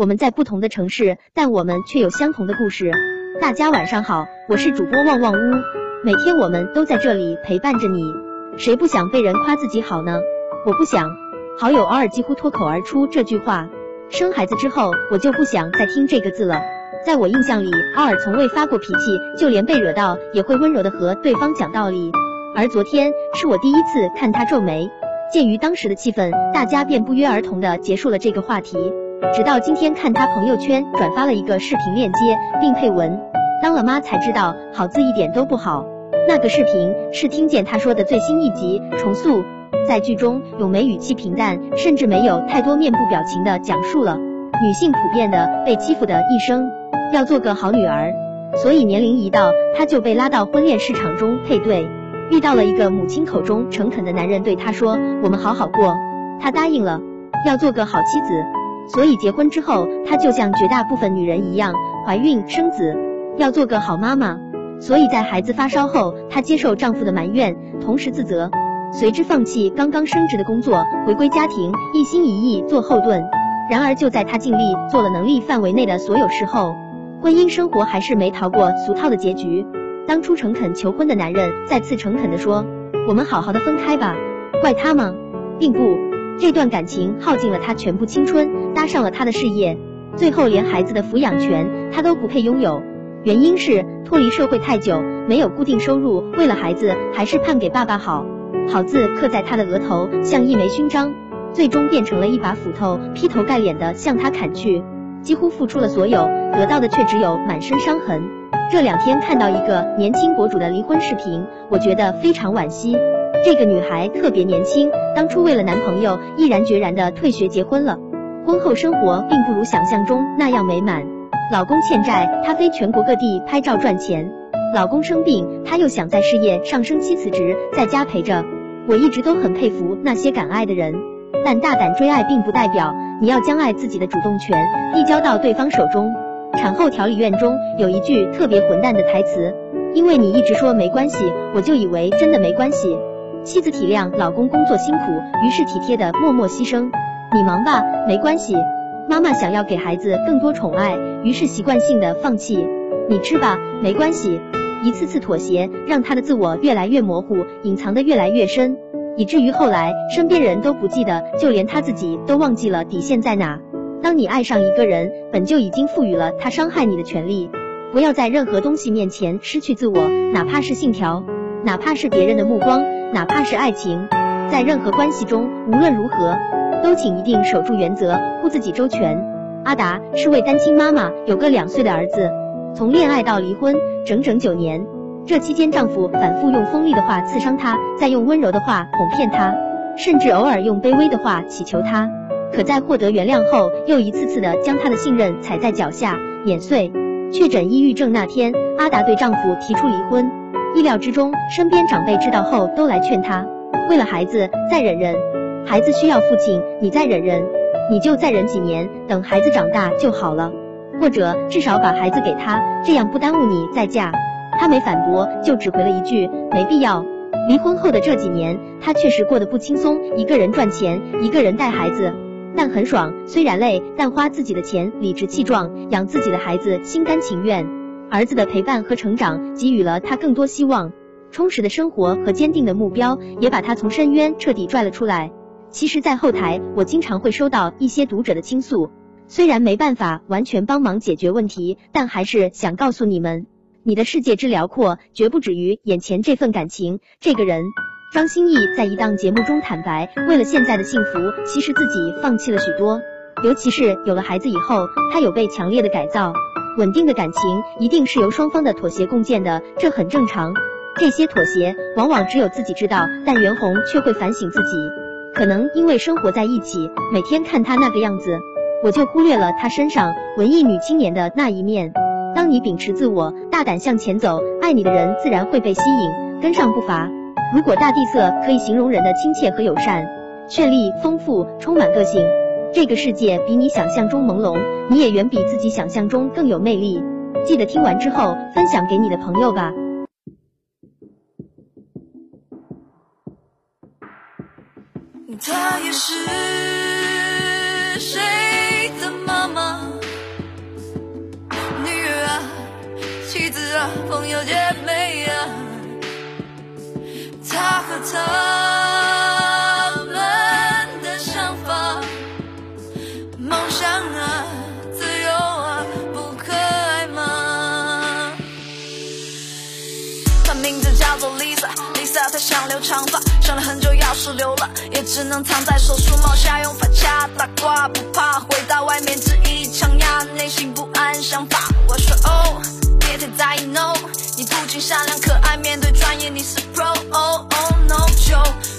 我们在不同的城市，但我们却有相同的故事。大家晚上好，我是主播旺旺屋，每天我们都在这里陪伴着你。谁不想被人夸自己好呢？我不想。好友偶尔几乎脱口而出这句话。生孩子之后，我就不想再听这个字了。在我印象里，奥尔从未发过脾气，就连被惹到也会温柔的和对方讲道理。而昨天是我第一次看他皱眉。鉴于当时的气氛，大家便不约而同的结束了这个话题。直到今天看他朋友圈转发了一个视频链接，并配文：“当了妈才知道好字一点都不好。”那个视频是听见他说的最新一集重塑，在剧中咏梅语气平淡，甚至没有太多面部表情的讲述了女性普遍的被欺负的一生，要做个好女儿。所以年龄一到，她就被拉到婚恋市场中配对。遇到了一个母亲口中诚恳的男人，对她说：“我们好好过。”她答应了，要做个好妻子。所以结婚之后，她就像绝大部分女人一样，怀孕生子，要做个好妈妈。所以在孩子发烧后，她接受丈夫的埋怨，同时自责，随之放弃刚刚升职的工作，回归家庭，一心一意做后盾。然而就在她尽力做了能力范围内的所有事后，婚姻生活还是没逃过俗套的结局。当初诚恳求婚的男人再次诚恳地说：“我们好好的分开吧。”怪他吗？并不，这段感情耗尽了他全部青春，搭上了他的事业，最后连孩子的抚养权他都不配拥有。原因是脱离社会太久，没有固定收入，为了孩子还是判给爸爸好。好字刻在他的额头，像一枚勋章，最终变成了一把斧头，劈头盖脸的向他砍去。几乎付出了所有，得到的却只有满身伤痕。这两天看到一个年轻博主的离婚视频，我觉得非常惋惜。这个女孩特别年轻，当初为了男朋友毅然决然的退学结婚了。婚后生活并不如想象中那样美满，老公欠债，她飞全国各地拍照赚钱；老公生病，她又想在事业上升期辞职，在家陪着。我一直都很佩服那些敢爱的人，但大胆追爱并不代表你要将爱自己的主动权递交到对方手中。产后调理院中有一句特别混蛋的台词，因为你一直说没关系，我就以为真的没关系。妻子体谅老公工作辛苦，于是体贴的默默牺牲。你忙吧，没关系。妈妈想要给孩子更多宠爱，于是习惯性的放弃。你吃吧，没关系。一次次妥协，让他的自我越来越模糊，隐藏的越来越深，以至于后来身边人都不记得，就连他自己都忘记了底线在哪。当你爱上一个人，本就已经赋予了他伤害你的权利。不要在任何东西面前失去自我，哪怕是信条，哪怕是别人的目光，哪怕是爱情。在任何关系中，无论如何，都请一定守住原则，护自己周全。阿达是位单亲妈妈，有个两岁的儿子。从恋爱到离婚，整整九年。这期间，丈夫反复用锋利的话刺伤她，再用温柔的话哄骗她，甚至偶尔用卑微的话乞求她。可在获得原谅后，又一次次的将她的信任踩在脚下，碾碎。确诊抑郁症那天，阿达对丈夫提出离婚。意料之中，身边长辈知道后都来劝她，为了孩子再忍忍，孩子需要父亲，你再忍忍，你就再忍几年，等孩子长大就好了，或者至少把孩子给他，这样不耽误你再嫁。她没反驳，就只回了一句没必要。离婚后的这几年，她确实过得不轻松，一个人赚钱，一个人带孩子。但很爽，虽然累，但花自己的钱理直气壮，养自己的孩子心甘情愿。儿子的陪伴和成长给予了他更多希望，充实的生活和坚定的目标也把他从深渊彻底拽了出来。其实，在后台我经常会收到一些读者的倾诉，虽然没办法完全帮忙解决问题，但还是想告诉你们，你的世界之辽阔绝不止于眼前这份感情，这个人。张歆艺在一档节目中坦白，为了现在的幸福，其实自己放弃了许多。尤其是有了孩子以后，他有被强烈的改造。稳定的感情一定是由双方的妥协共建的，这很正常。这些妥协往往只有自己知道，但袁弘却会反省自己。可能因为生活在一起，每天看他那个样子，我就忽略了他身上文艺女青年的那一面。当你秉持自我，大胆向前走，爱你的人自然会被吸引，跟上步伐。如果大地色可以形容人的亲切和友善、绚丽、丰富、充满个性，这个世界比你想象中朦胧，你也远比自己想象中更有魅力。记得听完之后分享给你的朋友吧。他也是谁的妈妈？女儿啊，妻子啊，朋友姐妹啊，他和他。长发，想了很久，要是留了，也只能藏在手术帽下，用发卡打挂，不怕回到外面只一枪压，内心不安想法。我说哦，别太在意 no，你不仅善良可爱，面对专业你是 pro。Oh oh no，就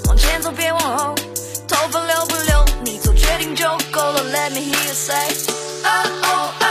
往前走别往后，头发留不留你做决定就够了。Let me hear you say，啊哦啊哦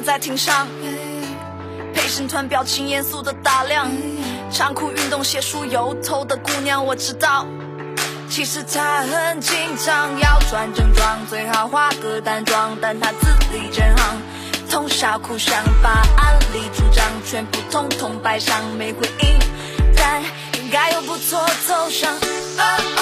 在庭上，陪审团表情严肃的打量，长裤运动鞋梳油头的姑娘，我知道。其实她很紧张，要穿正装，最好化个淡妆，但她字里真行，通宵苦想，把案例主张全部统统摆上，没回应，但应该有不错走向。啊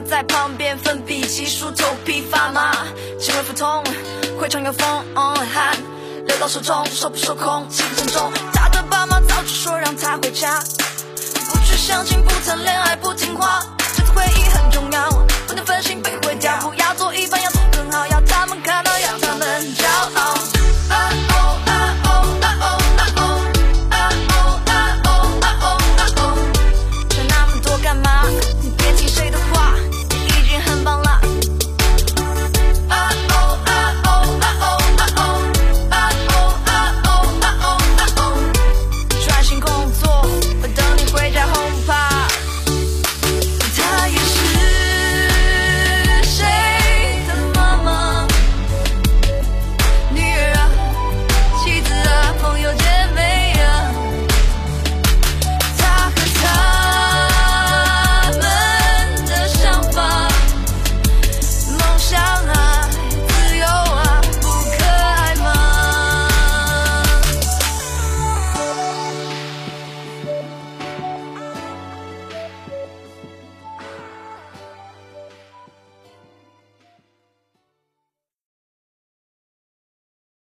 在旁边奋笔疾书头皮发麻。气味腹痛会唱又风嗯汗流到手中受不受控气不沉重。他的爸妈早就说让他回家。不去相信